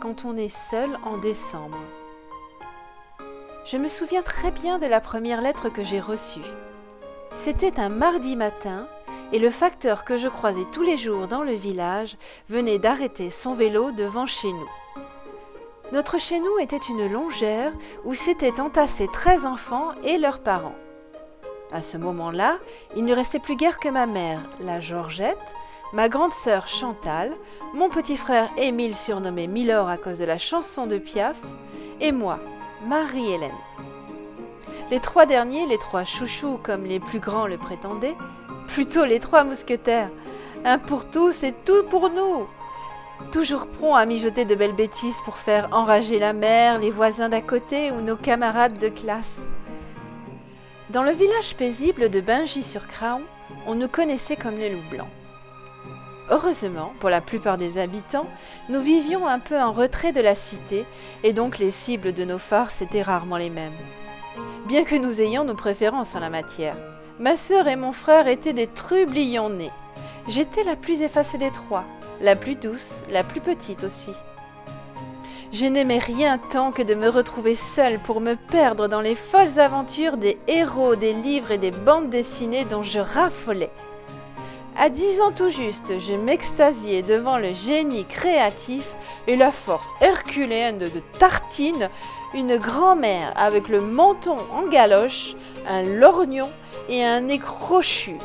quand on est seul en décembre. Je me souviens très bien de la première lettre que j'ai reçue. C'était un mardi matin et le facteur que je croisais tous les jours dans le village venait d'arrêter son vélo devant chez nous. Notre chez nous était une longère où s'étaient entassés 13 enfants et leurs parents. À ce moment-là, il ne restait plus guère que ma mère, la Georgette, ma grande sœur Chantal, mon petit frère Émile surnommé Milor à cause de la chanson de Piaf, et moi, Marie-Hélène. Les trois derniers, les trois chouchous comme les plus grands le prétendaient, plutôt les trois mousquetaires, un pour tous et tout pour nous. Toujours prompt à mijoter de belles bêtises pour faire enrager la mère, les voisins d'à côté ou nos camarades de classe. Dans le village paisible de Bingy-sur-Craon, on nous connaissait comme les loups blancs. Heureusement, pour la plupart des habitants, nous vivions un peu en retrait de la cité, et donc les cibles de nos farces étaient rarement les mêmes. Bien que nous ayons nos préférences en la matière, ma sœur et mon frère étaient des trublions nés. J'étais la plus effacée des trois, la plus douce, la plus petite aussi. Je n'aimais rien tant que de me retrouver seule pour me perdre dans les folles aventures des héros des livres et des bandes dessinées dont je raffolais. À dix ans tout juste, je m'extasiais devant le génie créatif et la force herculéenne de Tartine, une grand-mère avec le menton en galoche, un lorgnon et un nez crochu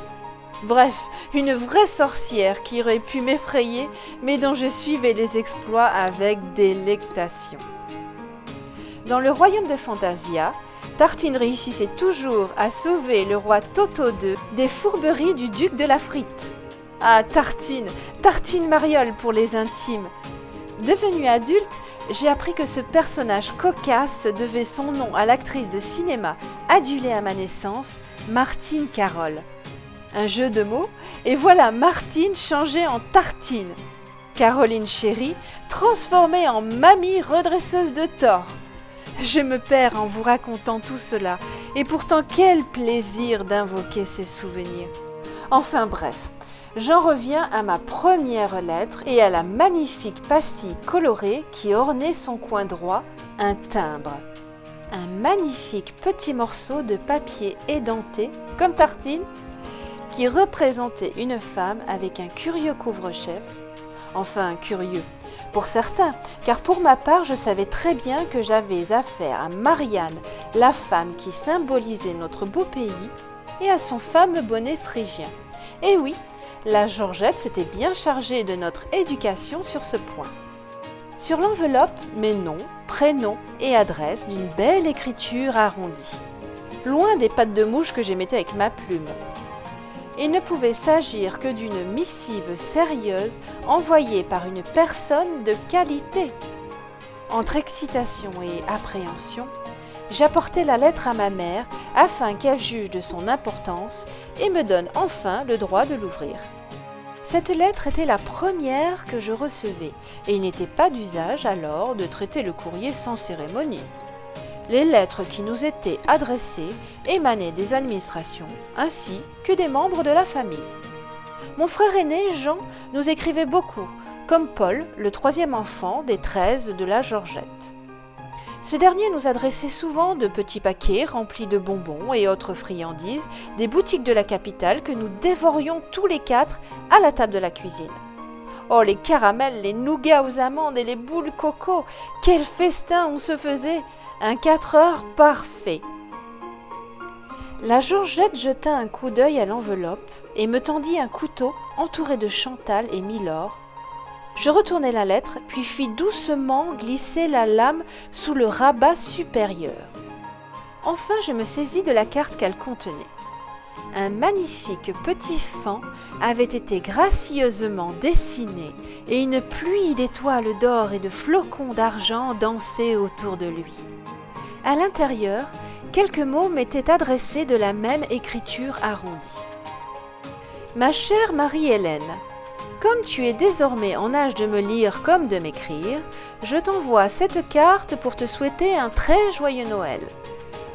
Bref, une vraie sorcière qui aurait pu m'effrayer, mais dont je suivais les exploits avec délectation. Dans le royaume de Fantasia, Tartine réussissait toujours à sauver le roi Toto II des fourberies du duc de la frite. Ah, Tartine, Tartine Mariole pour les intimes. Devenue adulte, j'ai appris que ce personnage cocasse devait son nom à l'actrice de cinéma adulée à ma naissance, Martine Carole un jeu de mots, et voilà Martine changée en tartine. Caroline chérie transformée en mamie redresseuse de tort. Je me perds en vous racontant tout cela, et pourtant quel plaisir d'invoquer ces souvenirs. Enfin bref, j'en reviens à ma première lettre et à la magnifique pastille colorée qui ornait son coin droit, un timbre. Un magnifique petit morceau de papier édenté, comme tartine, qui représentait une femme avec un curieux couvre-chef. Enfin, curieux. Pour certains, car pour ma part, je savais très bien que j'avais affaire à Marianne, la femme qui symbolisait notre beau pays, et à son fameux bonnet phrygien. Et oui, la Georgette s'était bien chargée de notre éducation sur ce point. Sur l'enveloppe, mes noms, prénoms et adresses d'une belle écriture arrondie. Loin des pattes de mouche que j'émettais avec ma plume, il ne pouvait s'agir que d'une missive sérieuse envoyée par une personne de qualité. Entre excitation et appréhension, j'apportai la lettre à ma mère afin qu'elle juge de son importance et me donne enfin le droit de l'ouvrir. Cette lettre était la première que je recevais, et il n'était pas d'usage alors de traiter le courrier sans cérémonie. Les lettres qui nous étaient adressées émanaient des administrations ainsi que des membres de la famille. Mon frère aîné, Jean, nous écrivait beaucoup, comme Paul, le troisième enfant des treize de la Georgette. Ce dernier nous adressait souvent de petits paquets remplis de bonbons et autres friandises des boutiques de la capitale que nous dévorions tous les quatre à la table de la cuisine. Oh, les caramels, les nougats aux amandes et les boules coco, quel festin on se faisait un quatre heures parfait. La Georgette jeta un coup d'œil à l'enveloppe et me tendit un couteau entouré de Chantal et Milord. Je retournai la lettre, puis fis doucement glisser la lame sous le rabat supérieur. Enfin, je me saisis de la carte qu'elle contenait. Un magnifique petit fan avait été gracieusement dessiné et une pluie d'étoiles d'or et de flocons d'argent dansait autour de lui. À l'intérieur, quelques mots m'étaient adressés de la même écriture arrondie. Ma chère Marie-Hélène, comme tu es désormais en âge de me lire comme de m'écrire, je t'envoie cette carte pour te souhaiter un très joyeux Noël.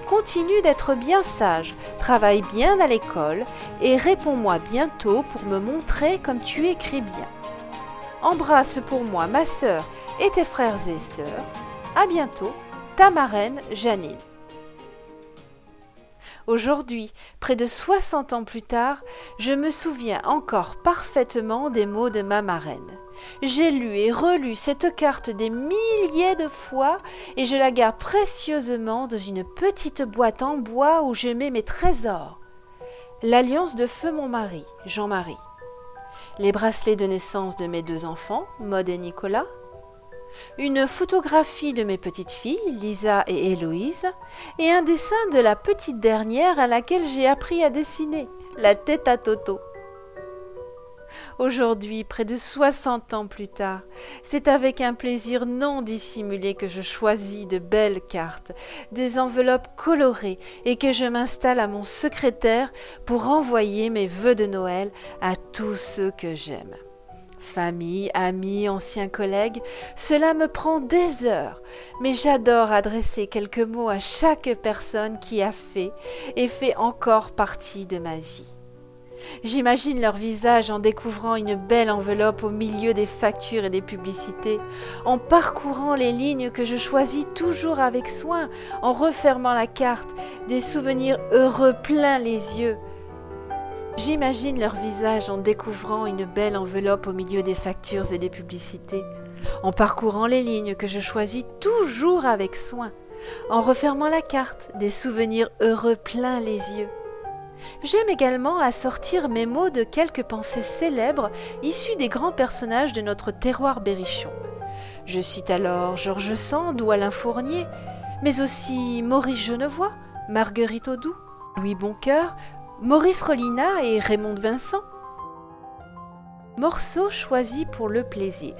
Continue d'être bien sage, travaille bien à l'école et réponds-moi bientôt pour me montrer comme tu écris bien. Embrasse pour moi ma sœur et tes frères et sœurs. À bientôt, ta marraine Janine. Aujourd'hui, près de 60 ans plus tard, je me souviens encore parfaitement des mots de ma marraine. J'ai lu et relu cette carte des milliers de fois et je la garde précieusement dans une petite boîte en bois où je mets mes trésors. L'alliance de feu mon mari, Jean-Marie. Les bracelets de naissance de mes deux enfants, Maud et Nicolas une photographie de mes petites filles, Lisa et Héloïse, et un dessin de la petite dernière à laquelle j'ai appris à dessiner, la tête à Toto. Aujourd'hui, près de 60 ans plus tard, c'est avec un plaisir non dissimulé que je choisis de belles cartes, des enveloppes colorées et que je m'installe à mon secrétaire pour envoyer mes vœux de Noël à tous ceux que j'aime. Famille, amis, anciens collègues, cela me prend des heures, mais j'adore adresser quelques mots à chaque personne qui a fait et fait encore partie de ma vie. J'imagine leur visage en découvrant une belle enveloppe au milieu des factures et des publicités, en parcourant les lignes que je choisis toujours avec soin, en refermant la carte, des souvenirs heureux plein les yeux, J'imagine leur visage en découvrant une belle enveloppe au milieu des factures et des publicités, en parcourant les lignes que je choisis toujours avec soin, en refermant la carte, des souvenirs heureux plein les yeux. J'aime également assortir mes mots de quelques pensées célèbres issues des grands personnages de notre terroir berrichon. Je cite alors Georges Sand ou Alain Fournier, mais aussi Maurice Genevoix, Marguerite Audoux, Louis Boncoeur Maurice Rollina et Raymond Vincent. Morceau choisi pour le plaisir.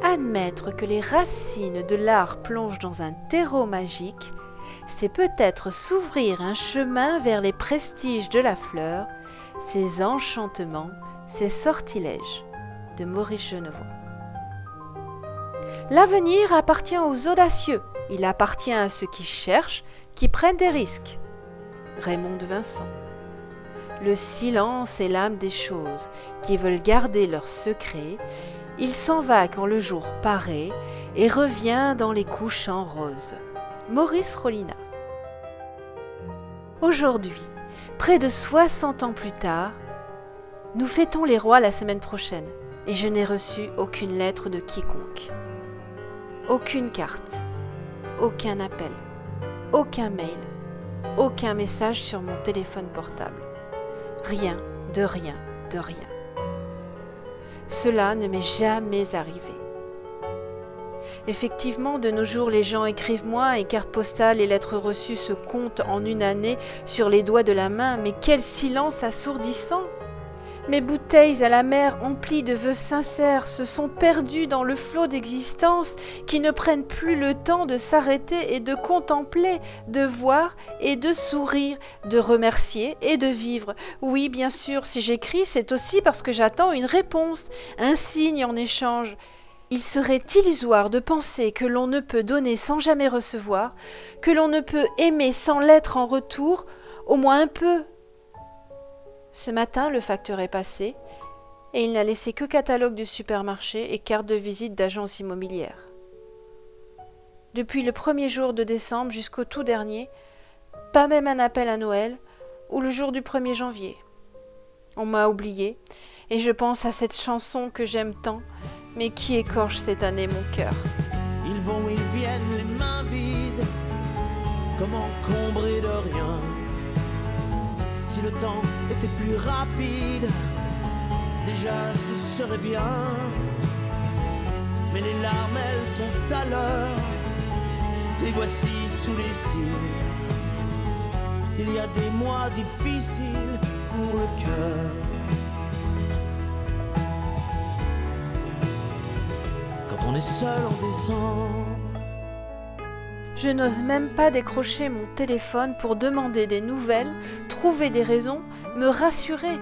Admettre que les racines de l'art plongent dans un terreau magique, c'est peut-être s'ouvrir un chemin vers les prestiges de la fleur, ses enchantements, ses sortilèges. De Maurice Genevoix. L'avenir appartient aux audacieux, il appartient à ceux qui cherchent, qui prennent des risques. Raymond Vincent. Le silence est l'âme des choses qui veulent garder leurs secrets. Il s'en va quand le jour paraît et revient dans les couchants roses. Maurice Rollina. Aujourd'hui, près de 60 ans plus tard, nous fêtons les rois la semaine prochaine et je n'ai reçu aucune lettre de quiconque. Aucune carte, aucun appel, aucun mail aucun message sur mon téléphone portable. Rien, de rien, de rien. Cela ne m'est jamais arrivé. Effectivement, de nos jours, les gens écrivent moins et cartes postales et lettres reçues se comptent en une année sur les doigts de la main, mais quel silence assourdissant mes bouteilles à la mer emplies de vœux sincères se sont perdues dans le flot d'existence qui ne prennent plus le temps de s'arrêter et de contempler, de voir et de sourire, de remercier et de vivre. Oui, bien sûr, si j'écris, c'est aussi parce que j'attends une réponse, un signe en échange. Il serait illusoire de penser que l'on ne peut donner sans jamais recevoir, que l'on ne peut aimer sans l'être en retour, au moins un peu, ce matin, le facteur est passé et il n'a laissé que catalogue du supermarché et carte de visite d'agence immobilière. Depuis le premier jour de décembre jusqu'au tout dernier, pas même un appel à Noël ou le jour du 1er janvier. On m'a oublié et je pense à cette chanson que j'aime tant, mais qui écorche cette année mon cœur. Ils vont, ils viennent, les mains vides, comment combrer de rien si le temps était plus rapide, déjà ce serait bien. Mais les larmes, elles sont à l'heure, les voici sous les cils. Il y a des mois difficiles pour le cœur. Quand on est seul en décembre. Je n'ose même pas décrocher mon téléphone pour demander des nouvelles, trouver des raisons, me rassurer.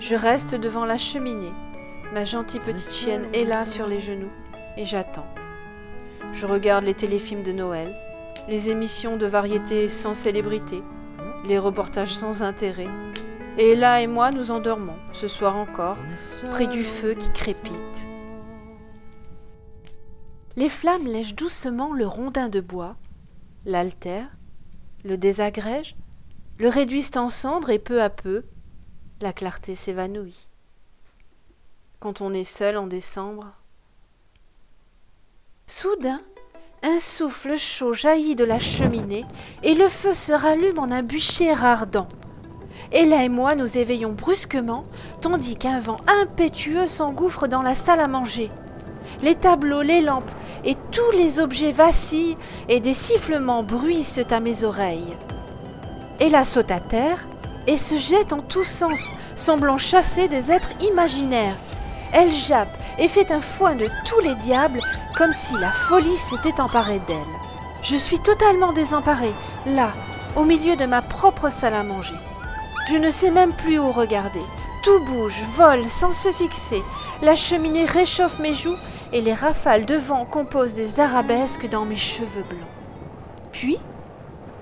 Je reste devant la cheminée. Ma gentille petite chienne est là sur les genoux et j'attends. Je regarde les téléfilms de Noël, les émissions de variété sans célébrité, les reportages sans intérêt. Et là et moi, nous endormons, ce soir encore, près du feu qui crépite. Les flammes lèchent doucement le rondin de bois, l'altèrent, le désagrègent, le réduisent en cendres et peu à peu, la clarté s'évanouit. Quand on est seul en décembre. Soudain, un souffle chaud jaillit de la cheminée et le feu se rallume en un bûcher ardent. Ella et moi nous éveillons brusquement, tandis qu'un vent impétueux s'engouffre dans la salle à manger. Les tableaux, les lampes et tous les objets vacillent et des sifflements bruissent à mes oreilles. Ella saute à terre et se jette en tous sens, semblant chasser des êtres imaginaires. Elle jappe et fait un foin de tous les diables comme si la folie s'était emparée d'elle. Je suis totalement désemparée, là, au milieu de ma propre salle à manger. Je ne sais même plus où regarder. Tout bouge, vole sans se fixer. La cheminée réchauffe mes joues et les rafales de vent composent des arabesques dans mes cheveux blancs. Puis,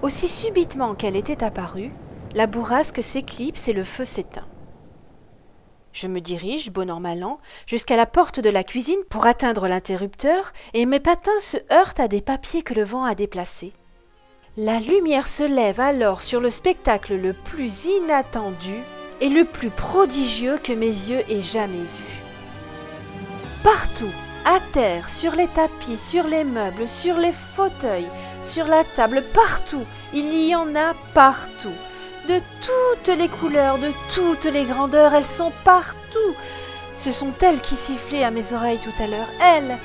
aussi subitement qu'elle était apparue, la bourrasque s'éclipse et le feu s'éteint. Je me dirige, bon an mal an, jusqu'à la porte de la cuisine pour atteindre l'interrupteur et mes patins se heurtent à des papiers que le vent a déplacés. La lumière se lève alors sur le spectacle le plus inattendu et le plus prodigieux que mes yeux aient jamais vu. Partout, à terre, sur les tapis, sur les meubles, sur les fauteuils, sur la table, partout, il y en a partout. De toutes les couleurs, de toutes les grandeurs, elles sont partout. Ce sont elles qui sifflaient à mes oreilles tout à l'heure. Elles,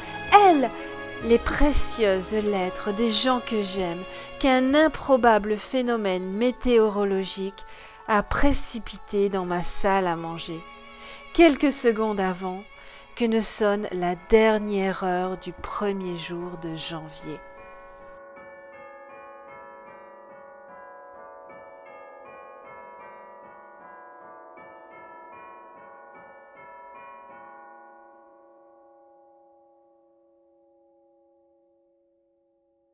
elles, les précieuses lettres des gens que j'aime, qu'un improbable phénomène météorologique a précipité dans ma salle à manger, quelques secondes avant que ne sonne la dernière heure du premier jour de janvier.